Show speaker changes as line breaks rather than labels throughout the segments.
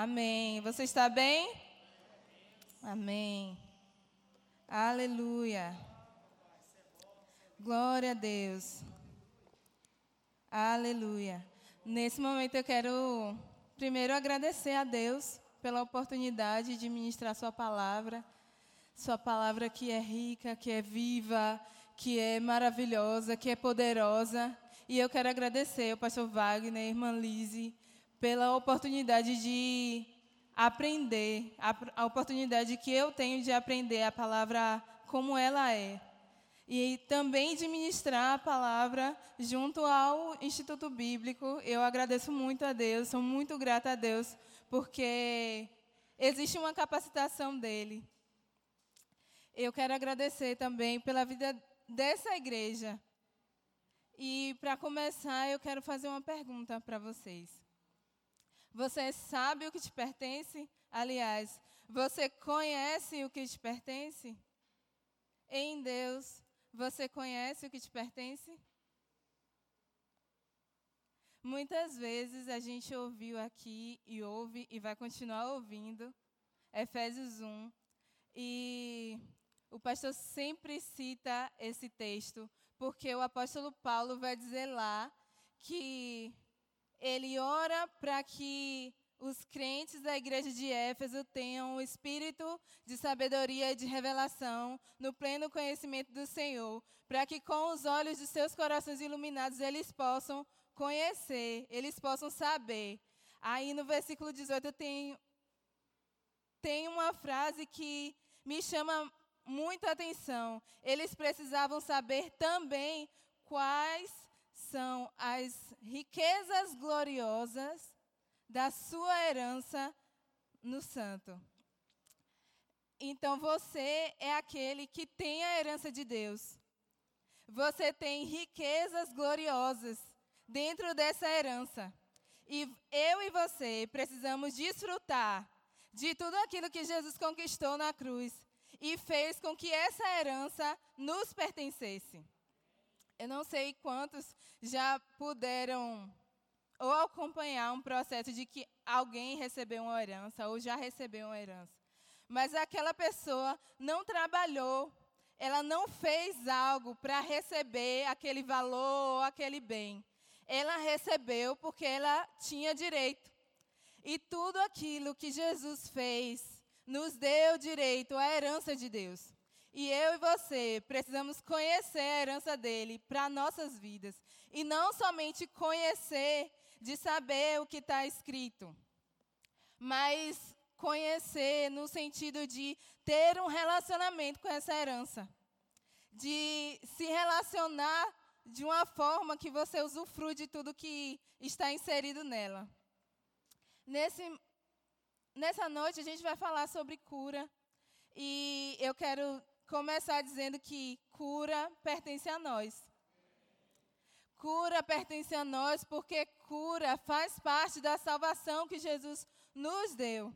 Amém. Você está bem? Amém. Aleluia. Glória a Deus. Aleluia. Nesse momento eu quero primeiro agradecer a Deus pela oportunidade de ministrar Sua palavra. Sua palavra que é rica, que é viva, que é maravilhosa, que é poderosa. E eu quero agradecer ao pastor Wagner, irmã Lise, pela oportunidade de aprender, a, a oportunidade que eu tenho de aprender a palavra como ela é. E também de ministrar a palavra junto ao Instituto Bíblico. Eu agradeço muito a Deus, sou muito grata a Deus, porque existe uma capacitação dele. Eu quero agradecer também pela vida dessa igreja. E para começar, eu quero fazer uma pergunta para vocês. Você sabe o que te pertence? Aliás, você conhece o que te pertence? Em Deus, você conhece o que te pertence? Muitas vezes a gente ouviu aqui e ouve e vai continuar ouvindo Efésios 1 e o pastor sempre cita esse texto porque o apóstolo Paulo vai dizer lá que ele ora para que os crentes da igreja de Éfeso tenham o espírito de sabedoria e de revelação no pleno conhecimento do Senhor, para que com os olhos de seus corações iluminados eles possam conhecer, eles possam saber. Aí no versículo 18 tem, tem uma frase que me chama muita atenção. Eles precisavam saber também quais são as riquezas gloriosas da sua herança no santo. Então você é aquele que tem a herança de Deus. Você tem riquezas gloriosas dentro dessa herança. E eu e você precisamos desfrutar de tudo aquilo que Jesus conquistou na cruz e fez com que essa herança nos pertencesse. Eu não sei quantos já puderam ou acompanhar um processo de que alguém recebeu uma herança ou já recebeu uma herança. Mas aquela pessoa não trabalhou, ela não fez algo para receber aquele valor ou aquele bem. Ela recebeu porque ela tinha direito. E tudo aquilo que Jesus fez nos deu direito à herança de Deus. E eu e você precisamos conhecer a herança dele para nossas vidas. E não somente conhecer de saber o que está escrito, mas conhecer no sentido de ter um relacionamento com essa herança. De se relacionar de uma forma que você usufrui de tudo que está inserido nela. Nesse Nessa noite a gente vai falar sobre cura. E eu quero começar dizendo que cura pertence a nós. Cura pertence a nós porque cura faz parte da salvação que Jesus nos deu.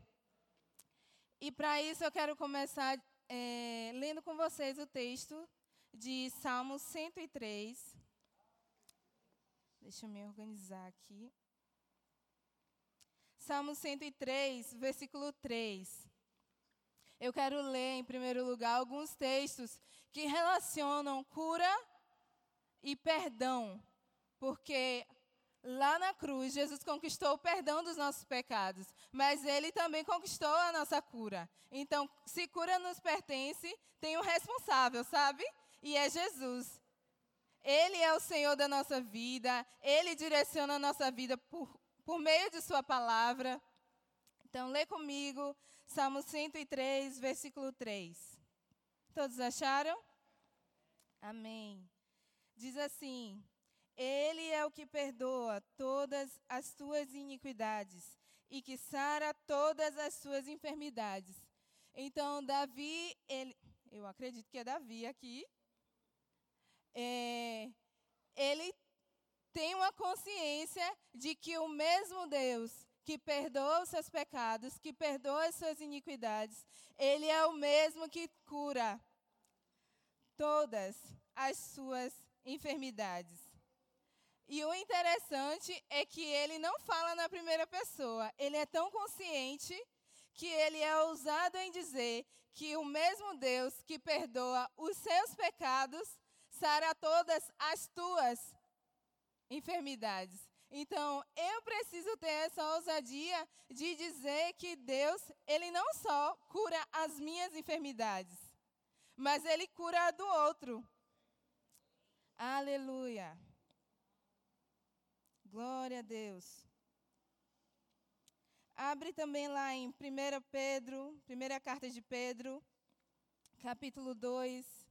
E para isso eu quero começar é, lendo com vocês o texto de Salmo 103. Deixa eu me organizar aqui. Salmo 103, versículo 3. Eu quero ler, em primeiro lugar, alguns textos que relacionam cura e perdão, porque lá na cruz Jesus conquistou o perdão dos nossos pecados, mas ele também conquistou a nossa cura. Então, se cura nos pertence, tem um responsável, sabe? E é Jesus. Ele é o Senhor da nossa vida, ele direciona a nossa vida por por meio de Sua palavra. Então, lê comigo Salmo 103, versículo 3. Todos acharam? Amém. Diz assim: Ele é o que perdoa todas as tuas iniquidades e que sara todas as suas enfermidades. Então, Davi, ele, eu acredito que é Davi aqui, é, ele tem uma consciência de que o mesmo Deus que perdoa os seus pecados, que perdoa as suas iniquidades, ele é o mesmo que cura todas as suas enfermidades. E o interessante é que ele não fala na primeira pessoa. Ele é tão consciente que ele é ousado em dizer que o mesmo Deus que perdoa os seus pecados sara todas as tuas enfermidades. Então, eu preciso ter essa ousadia de dizer que Deus, ele não só cura as minhas enfermidades, mas ele cura a do outro. Aleluia. Glória a Deus. Abre também lá em 1 Pedro, primeira carta de Pedro, capítulo 2.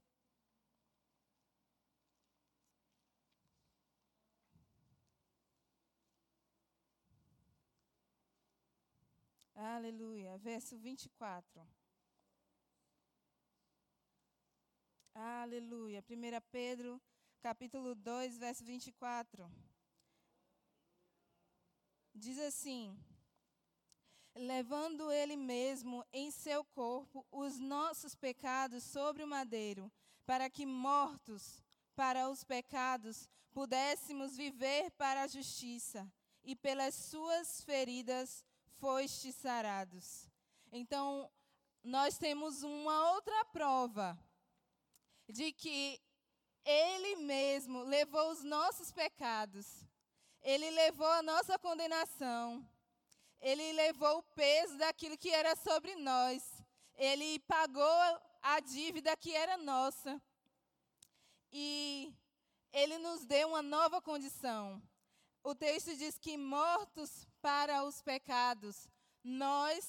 Aleluia. Verso 24. Aleluia. 1 Pedro, capítulo 2, verso 24. Diz assim: levando ele mesmo em seu corpo os nossos pecados sobre o madeiro, para que mortos para os pecados pudéssemos viver para a justiça, e pelas suas feridas fostes sarados. Então, nós temos uma outra prova de que ele mesmo levou os nossos pecados ele levou a nossa condenação. Ele levou o peso daquilo que era sobre nós. Ele pagou a dívida que era nossa. E ele nos deu uma nova condição. O texto diz que mortos para os pecados, nós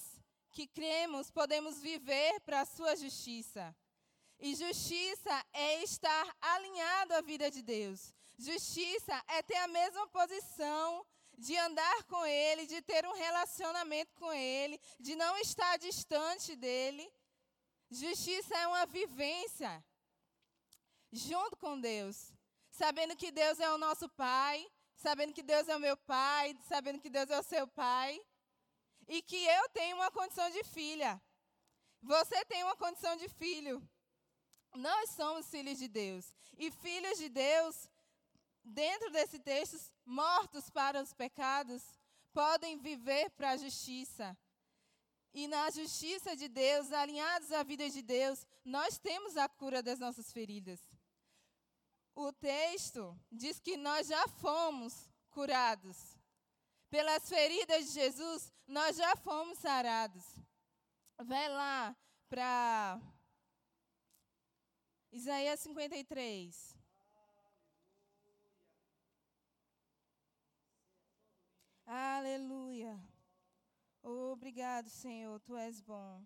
que cremos podemos viver para a sua justiça. E justiça é estar alinhado à vida de Deus. Justiça é ter a mesma posição de andar com Ele, de ter um relacionamento com Ele, de não estar distante dEle. Justiça é uma vivência junto com Deus, sabendo que Deus é o nosso Pai, sabendo que Deus é o meu Pai, sabendo que Deus é o seu Pai, e que eu tenho uma condição de filha. Você tem uma condição de filho. Nós somos filhos de Deus. E filhos de Deus dentro desse texto, mortos para os pecados, podem viver para a justiça. E na justiça de Deus, alinhados à vida de Deus, nós temos a cura das nossas feridas. O texto diz que nós já fomos curados. Pelas feridas de Jesus, nós já fomos sarados. Vai lá para Isaías 53. Aleluia. Obrigado, Senhor, tu és bom.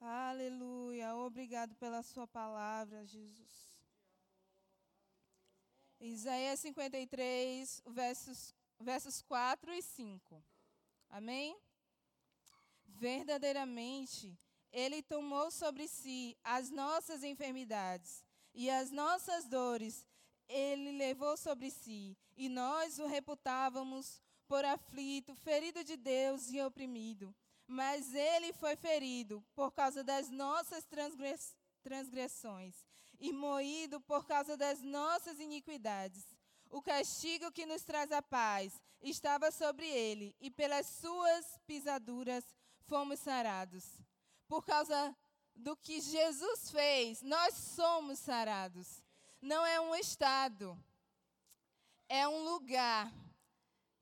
Aleluia. Obrigado pela sua palavra, Jesus. Isaías 53, versos, versos 4 e 5. Amém? Verdadeiramente, Ele tomou sobre si as nossas enfermidades e as nossas dores ele levou sobre si, e nós o reputávamos por aflito, ferido de Deus e oprimido. Mas ele foi ferido por causa das nossas transgressões e moído por causa das nossas iniquidades. O castigo que nos traz a paz estava sobre ele, e pelas suas pisaduras fomos sarados. Por causa do que Jesus fez, nós somos sarados não é um estado, é um lugar.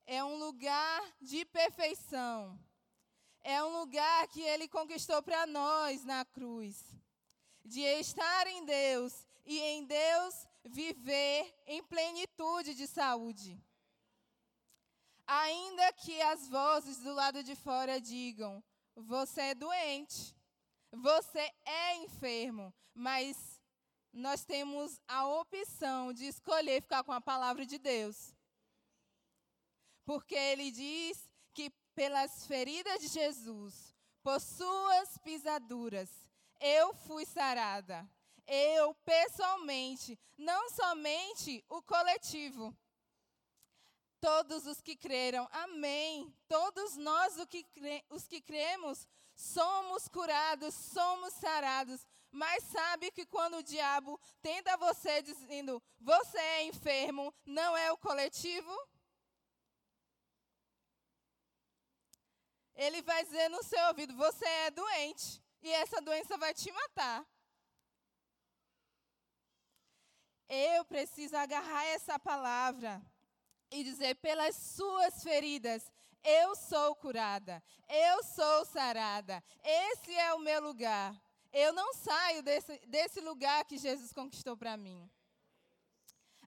É um lugar de perfeição. É um lugar que ele conquistou para nós na cruz. De estar em Deus e em Deus viver em plenitude de saúde. Ainda que as vozes do lado de fora digam: você é doente, você é enfermo, mas nós temos a opção de escolher ficar com a palavra de Deus. Porque ele diz pelas feridas de Jesus, por suas pisaduras, eu fui sarada. Eu, pessoalmente, não somente o coletivo. Todos os que creram, amém. Todos nós, os que cremos, somos curados, somos sarados Mas sabe que quando o diabo tenta você dizendo, você é enfermo, não é o coletivo? Ele vai dizer no seu ouvido, você é doente. E essa doença vai te matar. Eu preciso agarrar essa palavra e dizer: pelas suas feridas, eu sou curada, eu sou sarada, esse é o meu lugar. Eu não saio desse, desse lugar que Jesus conquistou para mim.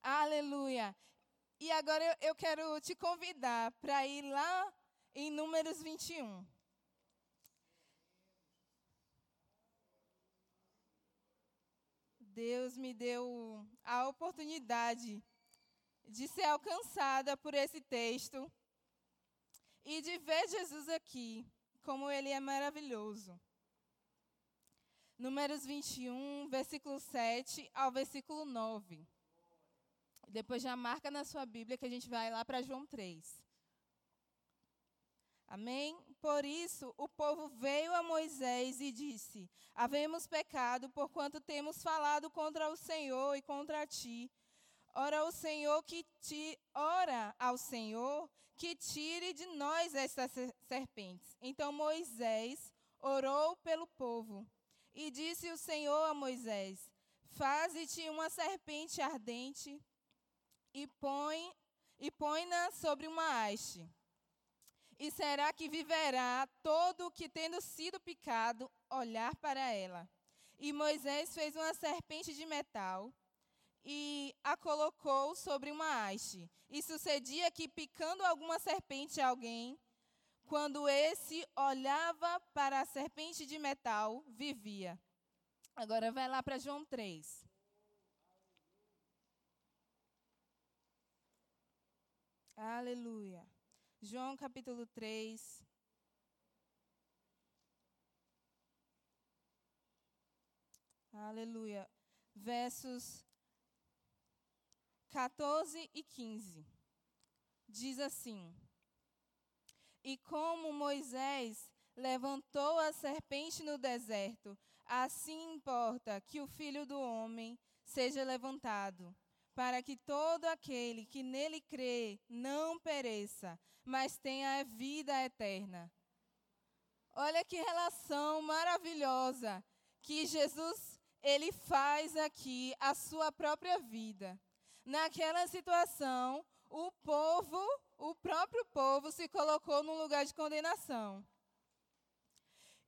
Aleluia. E agora eu, eu quero te convidar para ir lá em Números 21. Deus me deu a oportunidade de ser alcançada por esse texto e de ver Jesus aqui, como ele é maravilhoso. Números 21, versículo 7 ao versículo 9. Depois já marca na sua Bíblia que a gente vai lá para João 3. Amém? Por isso, o povo veio a Moisés e disse: Havemos pecado, porquanto temos falado contra o Senhor e contra ti. Ora o Senhor que te ora ao Senhor que tire de nós estas serpentes. Então Moisés orou pelo povo. E disse o Senhor a Moisés: Faze-te uma serpente ardente e põe e põe-na sobre uma haste e será que viverá todo o que, tendo sido picado, olhar para ela? E Moisés fez uma serpente de metal e a colocou sobre uma haste. E sucedia que, picando alguma serpente a alguém, quando esse olhava para a serpente de metal, vivia. Agora vai lá para João 3. Aleluia. João capítulo 3. Aleluia. Versos 14 e 15. Diz assim: E como Moisés levantou a serpente no deserto, assim importa que o filho do homem seja levantado para que todo aquele que nele crê não pereça, mas tenha vida eterna. Olha que relação maravilhosa que Jesus ele faz aqui a sua própria vida. Naquela situação, o povo, o próprio povo se colocou num lugar de condenação.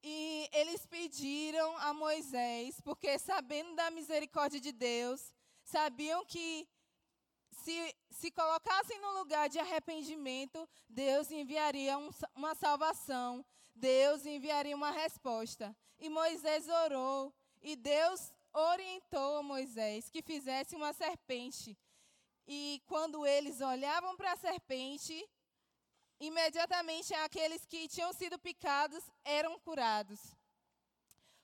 E eles pediram a Moisés, porque sabendo da misericórdia de Deus, sabiam que se se colocassem no lugar de arrependimento, Deus enviaria um, uma salvação, Deus enviaria uma resposta. E Moisés orou, e Deus orientou Moisés que fizesse uma serpente. E quando eles olhavam para a serpente, imediatamente aqueles que tinham sido picados eram curados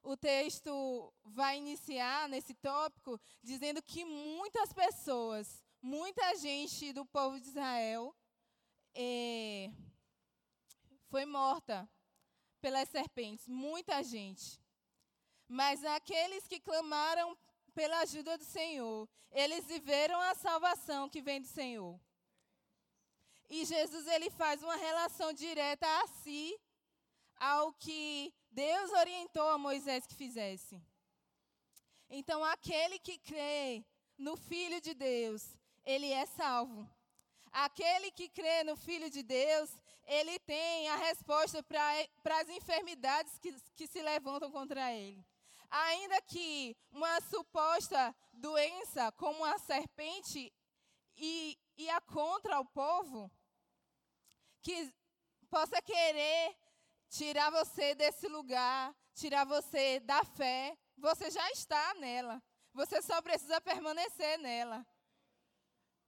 o texto vai iniciar nesse tópico dizendo que muitas pessoas, muita gente do povo de Israel é, foi morta pelas serpentes, muita gente. Mas aqueles que clamaram pela ajuda do Senhor, eles viveram a salvação que vem do Senhor. E Jesus ele faz uma relação direta a si ao que Deus orientou a Moisés que fizesse. Então, aquele que crê no Filho de Deus, ele é salvo. Aquele que crê no Filho de Deus, ele tem a resposta para as enfermidades que, que se levantam contra ele. Ainda que uma suposta doença, como a serpente, e, ia contra o povo, que possa querer tirar você desse lugar, tirar você da fé, você já está nela. Você só precisa permanecer nela.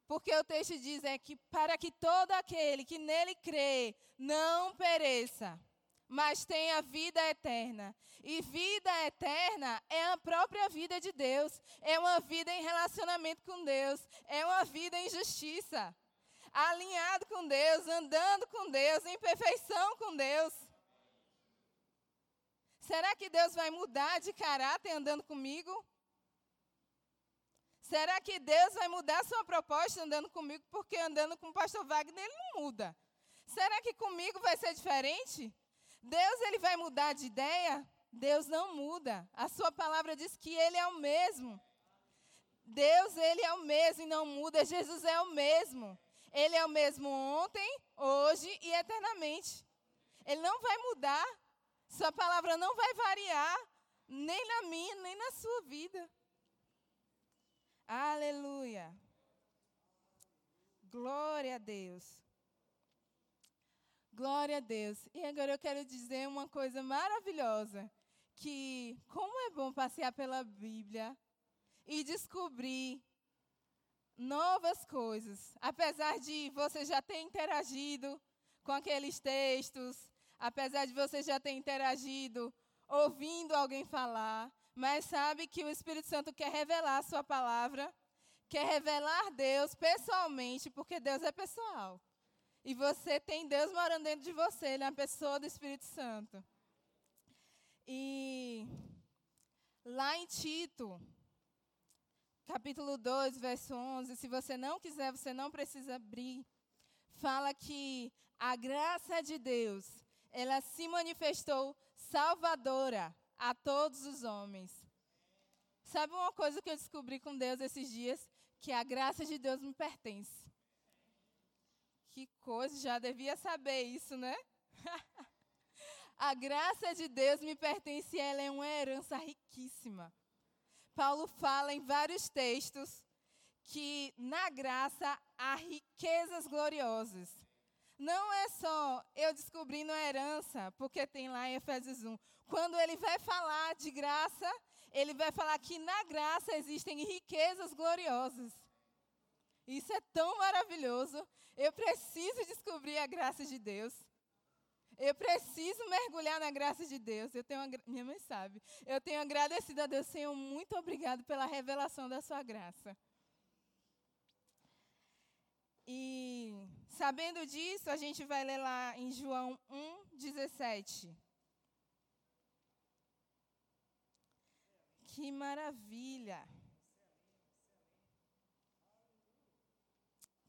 Porque o texto diz é que para que todo aquele que nele crê não pereça, mas tenha vida eterna. E vida eterna é a própria vida de Deus, é uma vida em relacionamento com Deus, é uma vida em justiça, alinhado com Deus, andando com Deus, em perfeição com Deus. Será que Deus vai mudar de caráter andando comigo? Será que Deus vai mudar sua proposta andando comigo? Porque andando com o pastor Wagner ele não muda. Será que comigo vai ser diferente? Deus ele vai mudar de ideia? Deus não muda. A sua palavra diz que ele é o mesmo. Deus ele é o mesmo e não muda. Jesus é o mesmo. Ele é o mesmo ontem, hoje e eternamente. Ele não vai mudar. Sua palavra não vai variar, nem na minha, nem na sua vida. Aleluia. Glória a Deus. Glória a Deus. E agora eu quero dizer uma coisa maravilhosa, que como é bom passear pela Bíblia e descobrir novas coisas. Apesar de você já ter interagido com aqueles textos, apesar de você já ter interagido ouvindo alguém falar, mas sabe que o Espírito Santo quer revelar a sua palavra, quer revelar Deus pessoalmente, porque Deus é pessoal. E você tem Deus morando dentro de você, na pessoa do Espírito Santo. E lá em Tito, capítulo 2, verso 11, se você não quiser, você não precisa abrir. Fala que a graça de Deus, ela se manifestou salvadora a todos os homens. Sabe uma coisa que eu descobri com Deus esses dias? Que a graça de Deus me pertence. Que coisa, já devia saber isso, né? a graça de Deus me pertence e ela é uma herança riquíssima. Paulo fala em vários textos que na graça há riquezas gloriosas. Não é só eu descobrindo a herança, porque tem lá em Efésios 1. Quando ele vai falar de graça, ele vai falar que na graça existem riquezas gloriosas. Isso é tão maravilhoso. Eu preciso descobrir a graça de Deus. Eu preciso mergulhar na graça de Deus. Eu tenho minha mãe sabe. Eu tenho agradecido a Deus, Senhor, muito obrigado pela revelação da sua graça. E sabendo disso, a gente vai ler lá em João 1, 17. Que maravilha!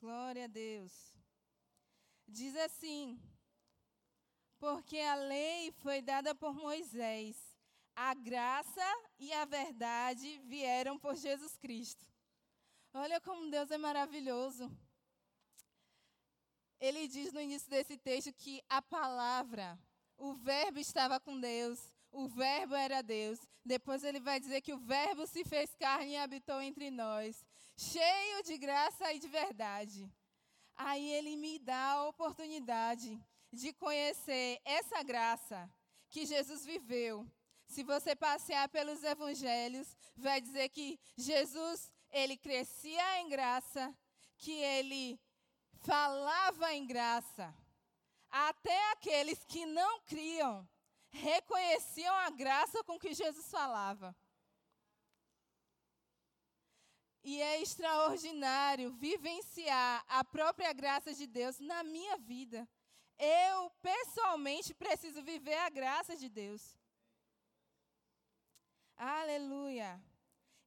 Glória a Deus. Diz assim: porque a lei foi dada por Moisés, a graça e a verdade vieram por Jesus Cristo. Olha como Deus é maravilhoso. Ele diz no início desse texto que a palavra, o verbo estava com Deus, o verbo era Deus. Depois ele vai dizer que o verbo se fez carne e habitou entre nós, cheio de graça e de verdade. Aí ele me dá a oportunidade de conhecer essa graça que Jesus viveu. Se você passear pelos evangelhos, vai dizer que Jesus, ele crescia em graça, que ele falava em graça. Até aqueles que não criam reconheciam a graça com que Jesus falava. E é extraordinário vivenciar a própria graça de Deus na minha vida. Eu, pessoalmente, preciso viver a graça de Deus. Aleluia.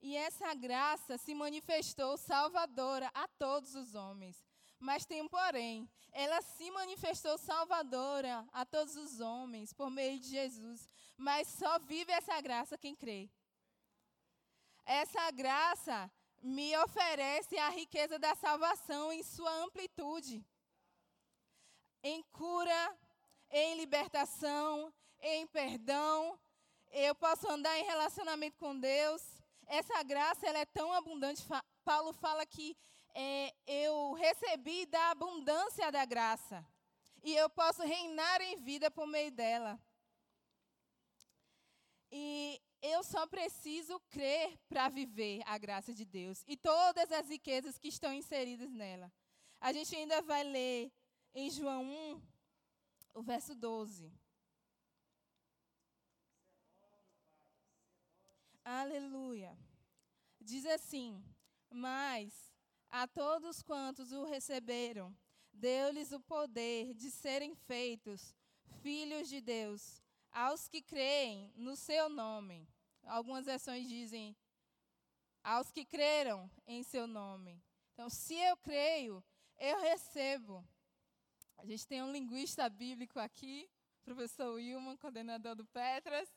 E essa graça se manifestou salvadora a todos os homens. Mas tem um porém. Ela se manifestou salvadora a todos os homens por meio de Jesus. Mas só vive essa graça quem crê. Essa graça me oferece a riqueza da salvação em sua amplitude em cura, em libertação, em perdão. Eu posso andar em relacionamento com Deus. Essa graça ela é tão abundante. Paulo fala que é, eu recebi da abundância da graça. E eu posso reinar em vida por meio dela. E eu só preciso crer para viver a graça de Deus e todas as riquezas que estão inseridas nela. A gente ainda vai ler em João 1, o verso 12. Aleluia. Diz assim: Mas a todos quantos o receberam, deu-lhes o poder de serem feitos filhos de Deus, aos que creem no seu nome. Algumas versões dizem aos que creram em seu nome. Então, se eu creio, eu recebo. A gente tem um linguista bíblico aqui, professor Wilman, coordenador do Petras.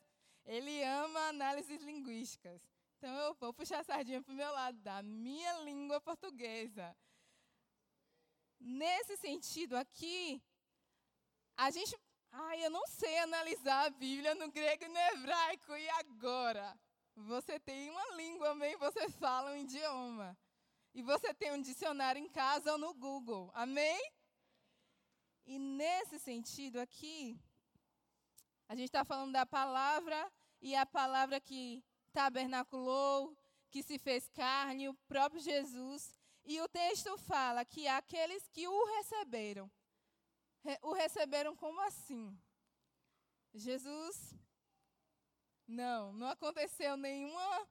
Ele ama análises linguísticas. Então, eu vou puxar a sardinha para o meu lado, da minha língua portuguesa. Nesse sentido aqui, a gente. Ai, eu não sei analisar a Bíblia no grego e no hebraico, e agora? Você tem uma língua, amém? Você fala um idioma. E você tem um dicionário em casa ou no Google, amém? E nesse sentido aqui, a gente está falando da palavra e a palavra que tabernaculou, que se fez carne, o próprio Jesus. E o texto fala que aqueles que o receberam, o receberam como assim? Jesus não, não aconteceu nenhuma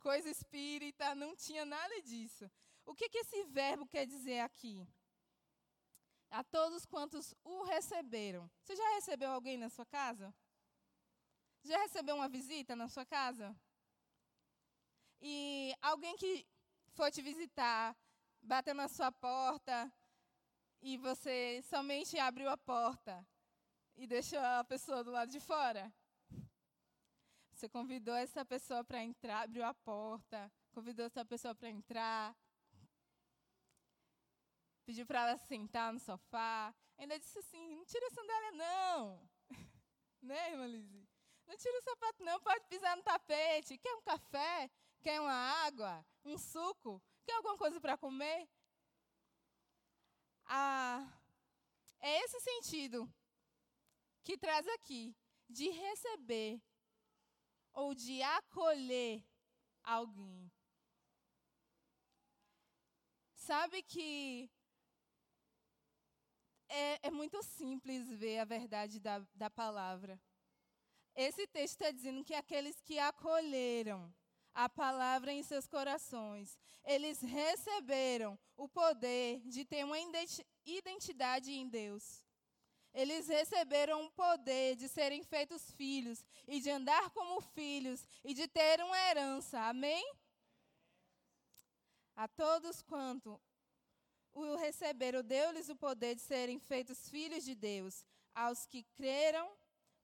coisa espírita, não tinha nada disso. O que, que esse verbo quer dizer aqui? A todos quantos o receberam. Você já recebeu alguém na sua casa? Já recebeu uma visita na sua casa? E alguém que foi te visitar, bateu na sua porta e você somente abriu a porta e deixou a pessoa do lado de fora? Você convidou essa pessoa para entrar, abriu a porta, convidou essa pessoa para entrar, pediu para ela sentar no sofá, ainda disse assim: não tira a sandália, não. né, irmã Lizzie? Não tira o sapato, não, pode pisar no tapete. Quer um café? Quer uma água? Um suco? Quer alguma coisa para comer? Ah, é esse sentido que traz aqui, de receber ou de acolher alguém. Sabe que é, é, muito simples ver a verdade da, da palavra. Esse texto está dizendo que aqueles que acolheram a palavra em seus corações, eles receberam o poder de ter uma identidade em Deus. Eles receberam o poder de serem feitos filhos e de andar como filhos e de ter uma herança. Amém? A todos quanto o receberam, deu-lhes o poder de serem feitos filhos de Deus, aos que creram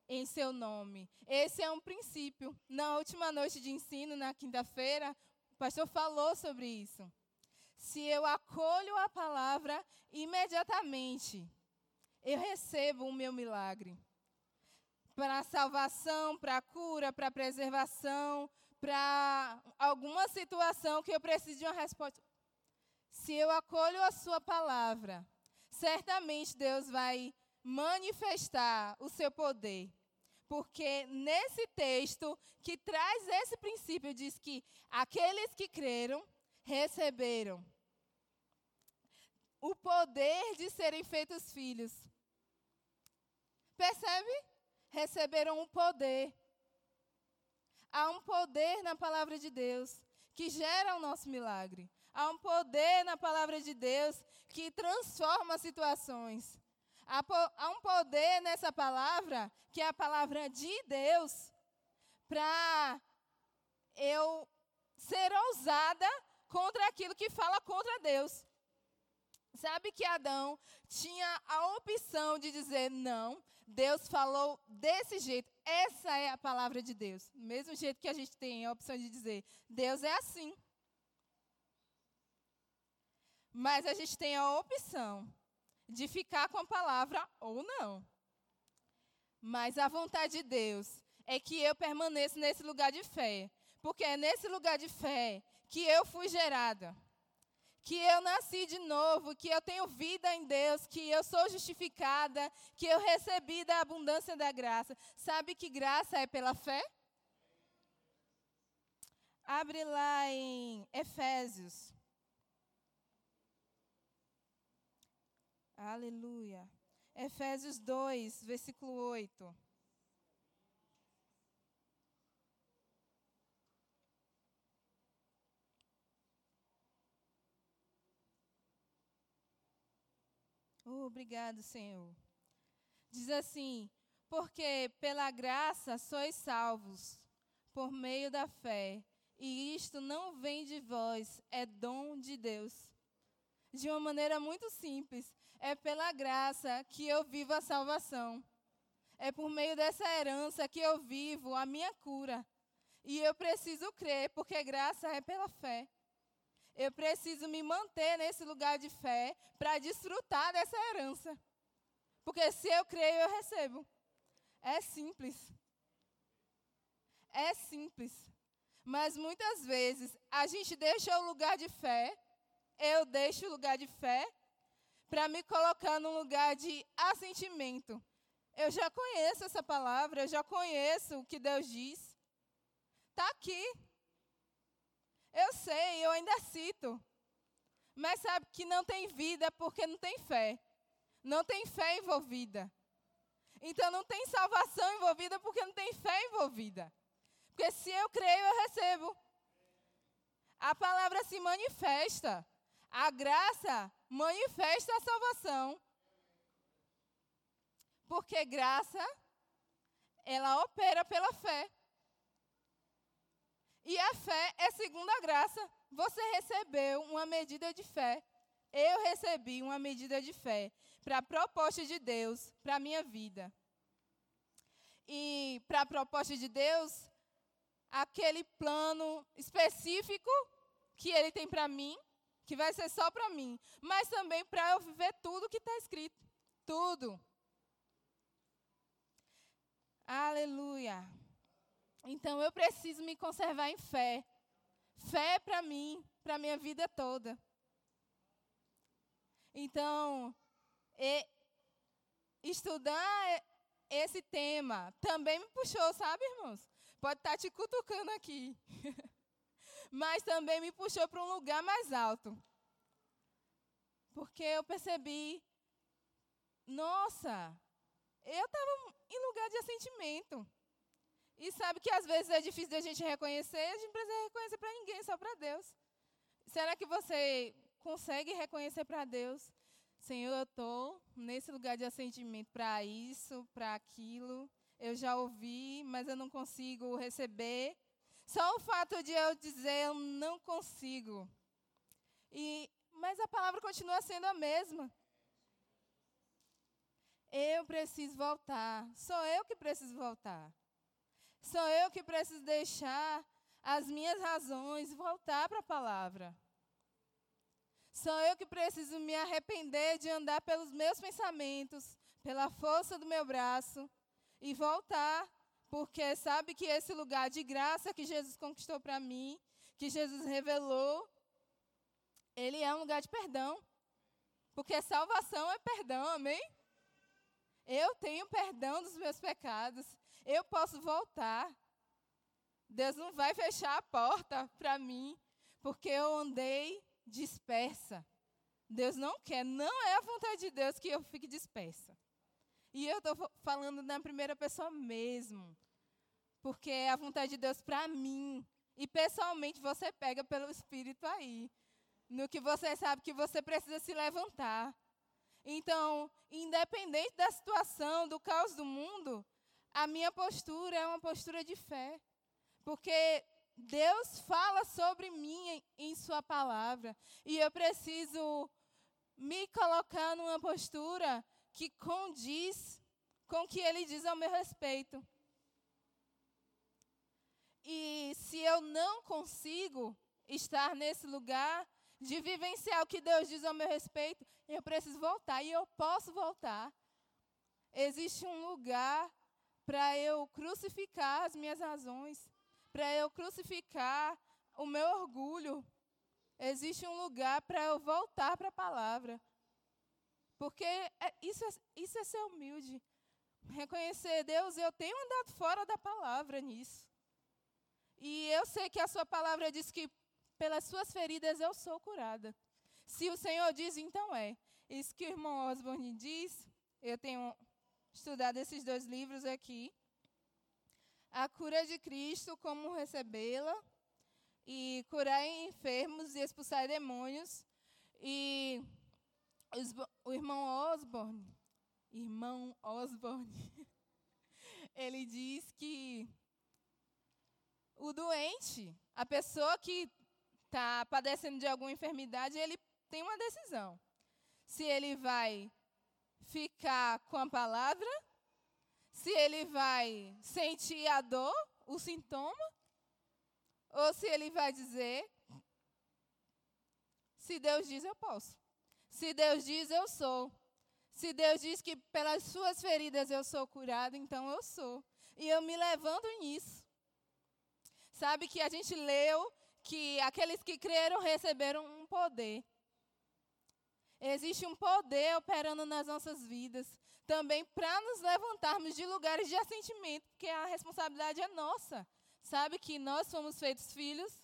em seu nome. Esse é um princípio. Na última noite de ensino, na quinta-feira, o pastor falou sobre isso. Se eu acolho a palavra imediatamente, eu recebo o meu milagre. Para salvação, para cura, para preservação, para alguma situação que eu preciso de uma resposta. Se eu acolho a sua palavra, certamente Deus vai manifestar o seu poder. Porque nesse texto que traz esse princípio, diz que aqueles que creram receberam o poder de serem feitos filhos. Percebe? Receberam um poder. Há um poder na palavra de Deus que gera o nosso milagre. Há um poder na palavra de Deus que transforma situações. Há, um poder nessa palavra, que é a palavra de Deus, para eu ser ousada contra aquilo que fala contra Deus. Sabe que Adão tinha a opção de dizer não, Deus falou desse jeito. Essa é a palavra de Deus. Mesmo jeito que a gente tem a opção de dizer, Deus é assim. Mas a gente tem a opção de ficar com a palavra ou não. Mas a vontade de Deus é que eu permaneça nesse lugar de fé. Porque é nesse lugar de fé que eu fui gerada que eu nasci de novo, que eu tenho vida em Deus, que eu sou justificada, que eu recebi da abundância da graça. Sabe que graça é pela fé? Abre lá em Efésios. Aleluia. Efésios 2, versículo 8. Oh, obrigado, Senhor. Diz assim: Porque pela graça sois salvos, por meio da fé. E isto não vem de vós, é dom de Deus. De uma maneira muito simples, é pela graça que eu vivo a salvação. É por meio dessa herança que eu vivo a minha cura. E eu preciso crer, porque graça é pela fé. Eu preciso me manter nesse lugar de fé para desfrutar dessa herança. Porque se eu creio, eu recebo. É simples. É simples. Mas muitas vezes a gente deixa o lugar de fé, eu deixo o lugar de fé, para me colocar num lugar de assentimento. Eu já conheço essa palavra, eu já conheço o que Deus diz. Está aqui. Eu sei, eu ainda cito. Mas sabe que não tem vida porque não tem fé. Não tem fé envolvida. Então não tem salvação envolvida porque não tem fé envolvida. Porque se eu creio, eu recebo. A palavra se manifesta. A graça manifesta a salvação. Porque graça, ela opera pela fé. E a fé é segundo a graça. Você recebeu uma medida de fé. Eu recebi uma medida de fé para a proposta de Deus para a minha vida. E para a proposta de Deus, aquele plano específico que Ele tem para mim, que vai ser só para mim, mas também para eu viver tudo que está escrito. Tudo. Aleluia. Então eu preciso me conservar em fé. Fé para mim, para minha vida toda. Então, e, estudar esse tema também me puxou, sabe, irmãos? Pode estar tá te cutucando aqui. Mas também me puxou para um lugar mais alto. Porque eu percebi, nossa, eu estava em lugar de assentimento. E sabe que às vezes é difícil a gente reconhecer, a gente precisa reconhecer para ninguém, só para Deus. Será que você consegue reconhecer para Deus? Senhor, eu estou nesse lugar de assentimento para isso, para aquilo. Eu já ouvi, mas eu não consigo receber. Só o fato de eu dizer eu não consigo. E, mas a palavra continua sendo a mesma. Eu preciso voltar. Sou eu que preciso voltar. Sou eu que preciso deixar as minhas razões voltar para a palavra. Sou eu que preciso me arrepender de andar pelos meus pensamentos, pela força do meu braço e voltar, porque sabe que esse lugar de graça que Jesus conquistou para mim, que Jesus revelou, ele é um lugar de perdão. Porque salvação é perdão, amém? Eu tenho perdão dos meus pecados eu posso voltar. Deus não vai fechar a porta para mim, porque eu andei dispersa. Deus não quer, não é a vontade de Deus que eu fique dispersa. E eu estou falando na primeira pessoa mesmo, porque é a vontade de Deus para mim. E pessoalmente você pega pelo Espírito aí, no que você sabe que você precisa se levantar. Então, independente da situação, do caos do mundo, a minha postura é uma postura de fé. Porque Deus fala sobre mim em, Sua palavra. E eu preciso me colocar numa postura que condiz com o que Ele diz ao meu respeito. E se eu não consigo estar nesse lugar de vivenciar o que Deus diz ao meu respeito, eu preciso voltar. E eu posso voltar. Existe um lugar para eu crucificar as minhas razões, para eu crucificar o meu orgulho. Existe um lugar para eu voltar para a palavra. Porque é, isso, é, isso é ser humilde. Reconhecer, Deus, eu tenho andado fora da palavra nisso. E eu sei que a sua palavra diz que pelas suas feridas eu sou curada. Se o Senhor diz, então é. Isso que o irmão Osborne diz, eu tenho estudado esses dois livros aqui. A cura de Cristo, como recebê-la, e curar enfermos e expulsar demônios. E o irmão Osborne, irmão Osborne, ele diz que o doente, a pessoa que está padecendo de alguma enfermidade, ele tem uma decisão. Se ele vai ficar com a palavra, se ele vai sentir a dor, o sintoma, ou se ele vai dizer: se Deus diz, eu posso. Se Deus diz, eu sou. Se Deus diz que pelas suas feridas eu sou curado, então eu sou. E eu me levanto nisso. Sabe que a gente leu que aqueles que creram receberam um poder. Existe um poder operando nas nossas vidas também para nos levantarmos de lugares de assentimento, porque a responsabilidade é nossa. Sabe que nós somos feitos filhos?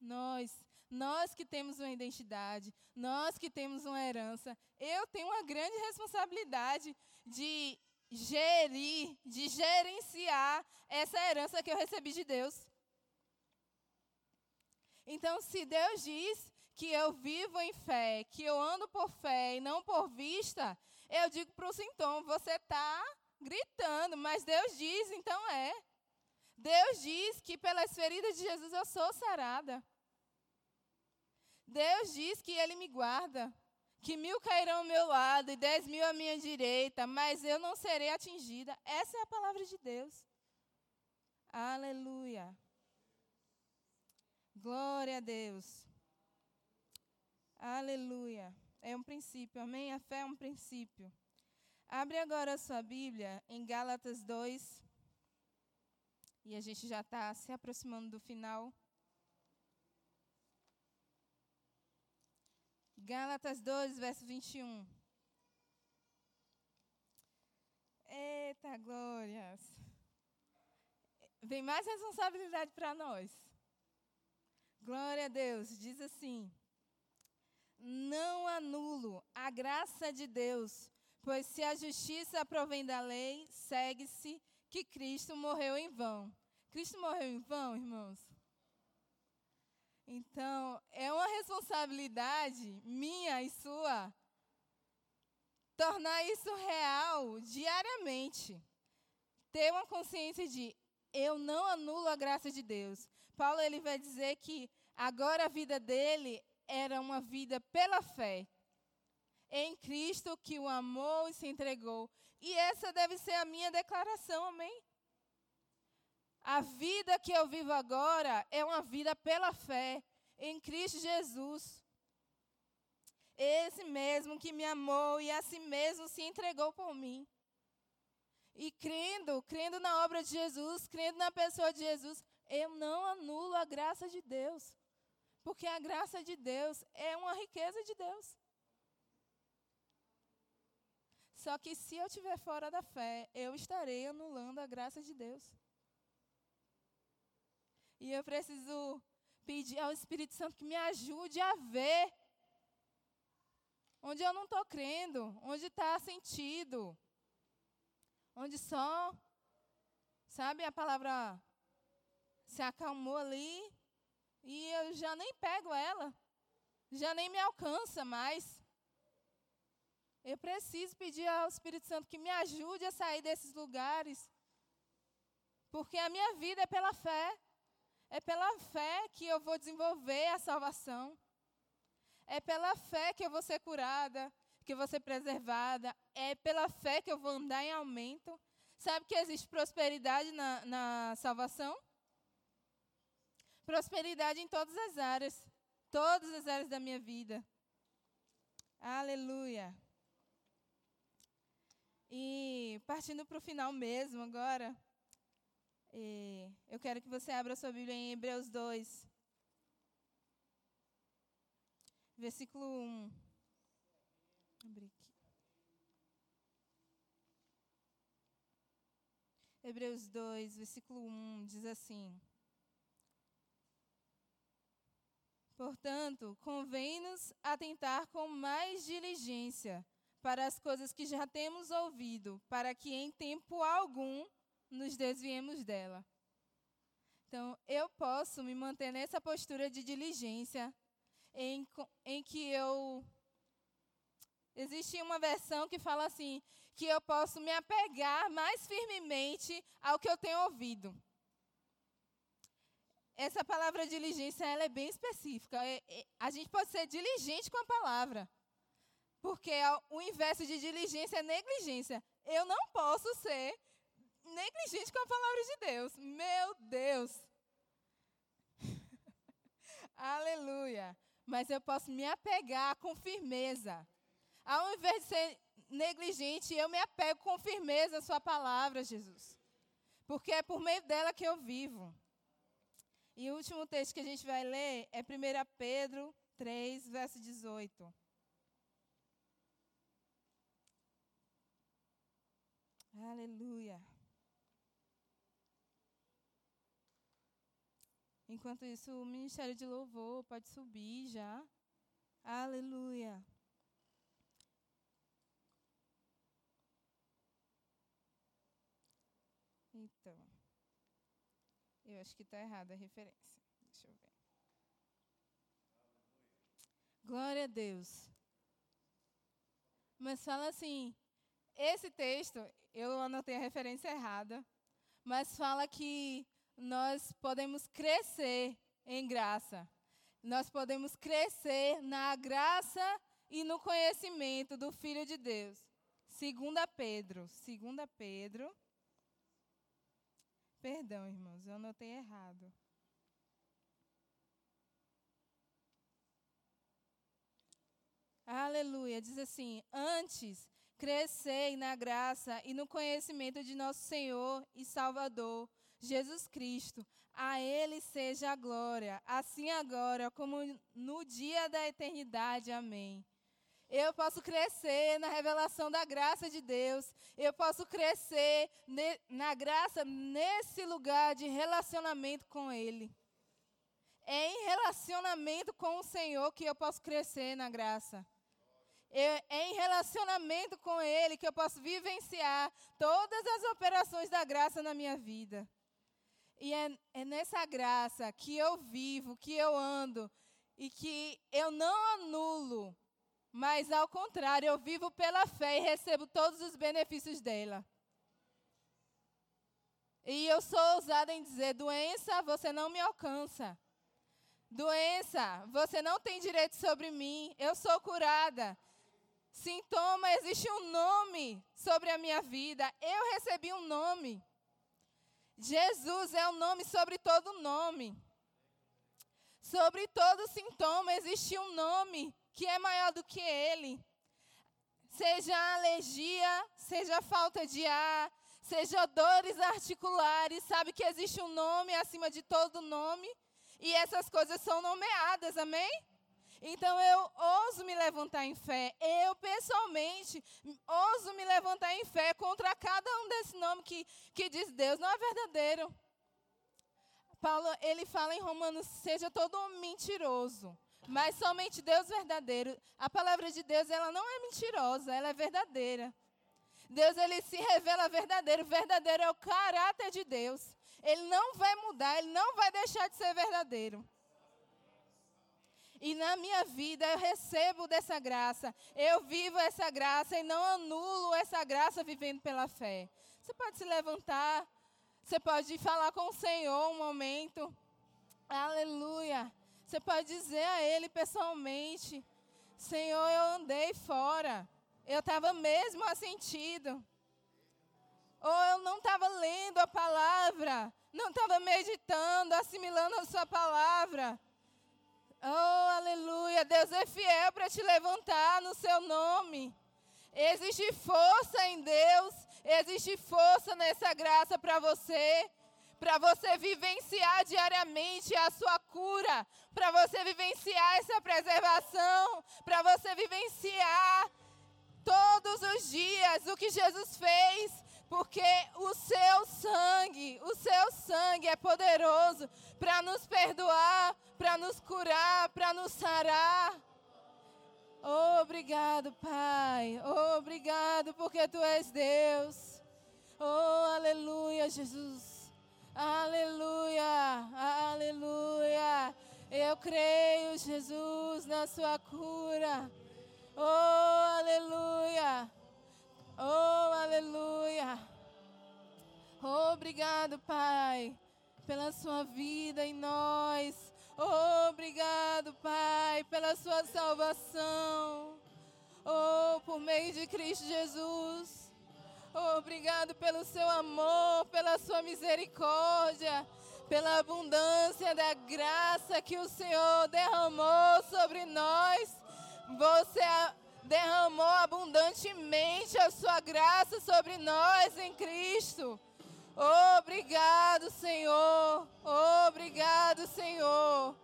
Nós. Nós que temos uma identidade, nós que temos uma herança. Eu tenho uma grande responsabilidade de gerir, de gerenciar essa herança que eu recebi de Deus. Então, se Deus diz que eu vivo em fé, que eu ando por fé e não por vista, eu digo para o sintoma: você está gritando, mas Deus diz, então é. Deus diz que pelas feridas de Jesus eu sou sarada. Deus diz que Ele me guarda, que mil cairão ao meu lado e dez mil à minha direita, mas eu não serei atingida. Essa é a palavra de Deus. Aleluia. Glória a Deus. Aleluia. É um princípio, amém? A fé é um princípio. Abre agora a sua Bíblia em Gálatas 2. E a gente já está se aproximando do final. Gálatas 2, verso 21. Eita, glórias. Vem mais responsabilidade para nós. Glória a Deus. Diz assim: Não anulo a graça de Deus, pois se a justiça provém da lei, segue-se que Cristo morreu em vão. Cristo morreu em vão, irmãos? Então, é uma responsabilidade minha e sua tornar isso real diariamente. Ter uma consciência de eu não anulo a graça de Deus. Paulo ele vai dizer que agora a vida dele era uma vida pela fé em Cristo que o amou e se entregou. E essa deve ser a minha declaração, amém? A vida que eu vivo agora é uma vida pela fé em Cristo Jesus. Esse mesmo que me amou e a si mesmo se entregou por mim. E crendo, crendo na obra de Jesus, crendo na pessoa de Jesus, eu não anulo a graça de Deus. Porque a graça de Deus é uma riqueza de Deus. Só que se eu estiver fora da fé, eu estarei anulando a graça de Deus. E eu preciso pedir ao Espírito Santo que me ajude a ver onde eu não estou crendo, onde está sentido, onde só, sabe, a palavra se acalmou ali e eu já nem pego ela, já nem me alcança mais. Eu preciso pedir ao Espírito Santo que me ajude a sair desses lugares, porque a minha vida é pela fé. É pela fé que eu vou desenvolver a salvação. É pela fé que eu vou ser curada, que eu vou ser preservada. É pela fé que eu vou andar em aumento. Sabe que existe prosperidade na, na salvação? Prosperidade em todas as áreas. Todas as áreas da minha vida. Aleluia. E partindo para o final mesmo agora. E eu quero que você abra sua Bíblia em Hebreus 2, versículo 1. Hebreus 2, versículo 1 diz assim: Portanto, convém-nos atentar com mais diligência para as coisas que já temos ouvido, para que em tempo algum nos desviemos dela. Então, eu posso me manter nessa postura de diligência, em, em que eu. Existe uma versão que fala assim: que eu posso me apegar mais firmemente ao que eu tenho ouvido. Essa palavra diligência ela é bem específica. É, é, a gente pode ser diligente com a palavra. Porque o inverso de diligência é negligência. Eu não posso ser negligente com a palavra de Deus. Meu Deus. Aleluia. Mas eu posso me apegar com firmeza. Ao invés de ser negligente, eu me apego com firmeza à Sua palavra, Jesus. Porque é por meio dela que eu vivo. E o último texto que a gente vai ler é 1 Pedro 3, verso 18. Aleluia. Enquanto isso, o ministério de louvor pode subir já. Aleluia. Então, eu acho que está errada a referência. Deixa eu ver. Glória a Deus. Mas fala assim, esse texto, eu anotei a referência errada, mas fala que nós podemos crescer em graça. Nós podemos crescer na graça e no conhecimento do Filho de Deus. Segunda Pedro, segunda Pedro. Perdão, irmãos, eu anotei errado. Aleluia. Diz assim: Antes crescei na graça e no conhecimento de nosso Senhor e Salvador, Jesus Cristo. A Ele seja a glória, assim agora como no dia da eternidade. Amém. Eu posso crescer na revelação da graça de Deus. Eu posso crescer na graça nesse lugar de relacionamento com Ele. É em relacionamento com o Senhor que eu posso crescer na graça. É, é em relacionamento com Ele que eu posso vivenciar todas as operações da graça na minha vida. E é, é nessa graça que eu vivo, que eu ando, e que eu não anulo, mas ao contrário, eu vivo pela fé e recebo todos os benefícios dela. E eu sou ousada em dizer: doença, você não me alcança. Doença, você não tem direito sobre mim. Eu sou curada. Sintoma, existe um nome sobre a minha vida. Eu recebi um nome. Jesus é o nome sobre todo nome. Sobre todo sintoma existe um nome que é maior do que ele. Seja alergia, seja falta de ar, seja dores articulares, sabe que existe um nome acima de todo nome e essas coisas são nomeadas, amém? Então eu ouso me levantar em fé. Eu, pessoalmente, ouso me levantar em fé contra cada um desse nome que, que diz Deus. Não é verdadeiro. Paulo, ele fala em Romanos, seja todo mentiroso. Mas somente Deus verdadeiro. A palavra de Deus, ela não é mentirosa, ela é verdadeira. Deus, ele se revela verdadeiro. Verdadeiro é o caráter de Deus. Ele não vai mudar, ele não vai deixar de ser verdadeiro. E na minha vida eu recebo dessa graça. Eu vivo essa graça e não anulo essa graça vivendo pela fé. Você pode se levantar. Você pode falar com o Senhor um momento. Aleluia. Você pode dizer a Ele pessoalmente: Senhor, eu andei fora. Eu estava mesmo assentido. Ou eu não estava lendo a palavra. Não estava meditando, assimilando a Sua palavra. Oh, aleluia. Deus é fiel para te levantar no seu nome. Existe força em Deus, existe força nessa graça para você, para você vivenciar diariamente a sua cura, para você vivenciar essa preservação, para você vivenciar todos os dias o que Jesus fez, porque o seu sangue, o seu sangue é poderoso para nos perdoar, para nos curar, para nos sarar. Obrigado, Pai. Obrigado porque tu és Deus. Oh, aleluia, Jesus. Aleluia, aleluia. Eu creio, Jesus, na sua cura. Oh, aleluia. Oh, Obrigado, Pai, pela sua vida em nós. Obrigado, Pai, pela sua salvação. Oh, por meio de Cristo Jesus. Obrigado pelo seu amor, pela sua misericórdia, pela abundância da graça que o Senhor derramou sobre nós. Você derramou abundantemente a sua graça sobre nós em Cristo. Obrigado, Senhor. Obrigado, Senhor.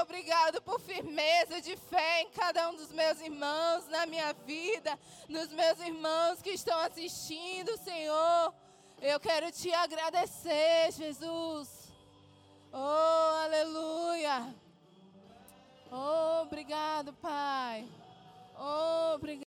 Obrigado por firmeza de fé em cada um dos meus irmãos, na minha vida, nos meus irmãos que estão assistindo, Senhor. Eu quero te agradecer, Jesus. Oh, aleluia. Oh, obrigado, Pai. Oh, obrigado.